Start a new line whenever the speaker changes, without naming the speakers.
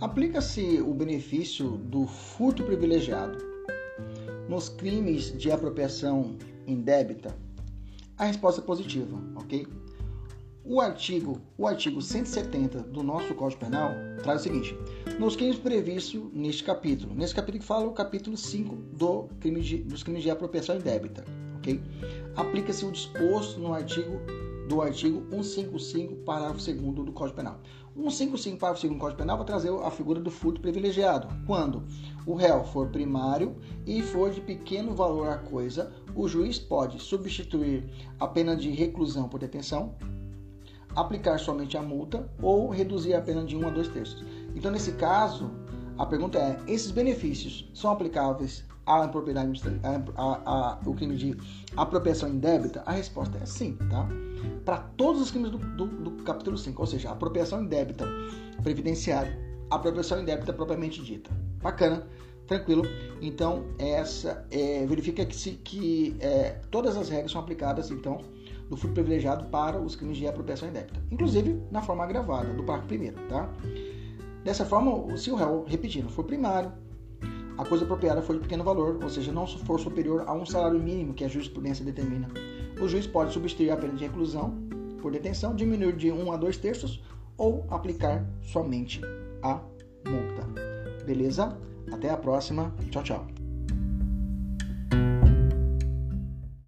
Aplica-se o benefício do furto privilegiado nos crimes de apropriação indébita? A resposta é positiva, ok? O artigo, o artigo 170 do nosso Código Penal traz o seguinte: nos crimes previstos neste capítulo, nesse capítulo que fala o capítulo 5 do crime de, dos crimes de apropriação indébita, ok? Aplica-se o disposto no artigo do artigo 155, parágrafo 2 do Código Penal. 155, parágrafo 2 do Código Penal vai trazer a figura do furto privilegiado. Quando o réu for primário e for de pequeno valor a coisa, o juiz pode substituir a pena de reclusão por detenção, aplicar somente a multa ou reduzir a pena de 1 a 2 terços. Então, nesse caso, a pergunta é: esses benefícios são aplicáveis à propriedade, o crime de apropriação indébita? A resposta é sim, tá? Para todos os crimes do, do, do, capítulo 5, ou seja, apropriação indébita previdenciária, apropriação indébita propriamente dita. Bacana, tranquilo. Então, essa é, verifica que, se, que é, todas as regras são aplicadas, então, do furto privilegiado para os crimes de apropriação indébita, inclusive na forma agravada do parágrafo primeiro, tá? Dessa forma, se o réu, repetindo, for primário, a coisa apropriada for de pequeno valor, ou seja, não for superior a um salário mínimo que a jurisprudência determina, o juiz pode substituir a pena de reclusão por detenção, diminuir de 1 a 2 terços ou aplicar somente a multa. Beleza? Até a próxima. Tchau, tchau.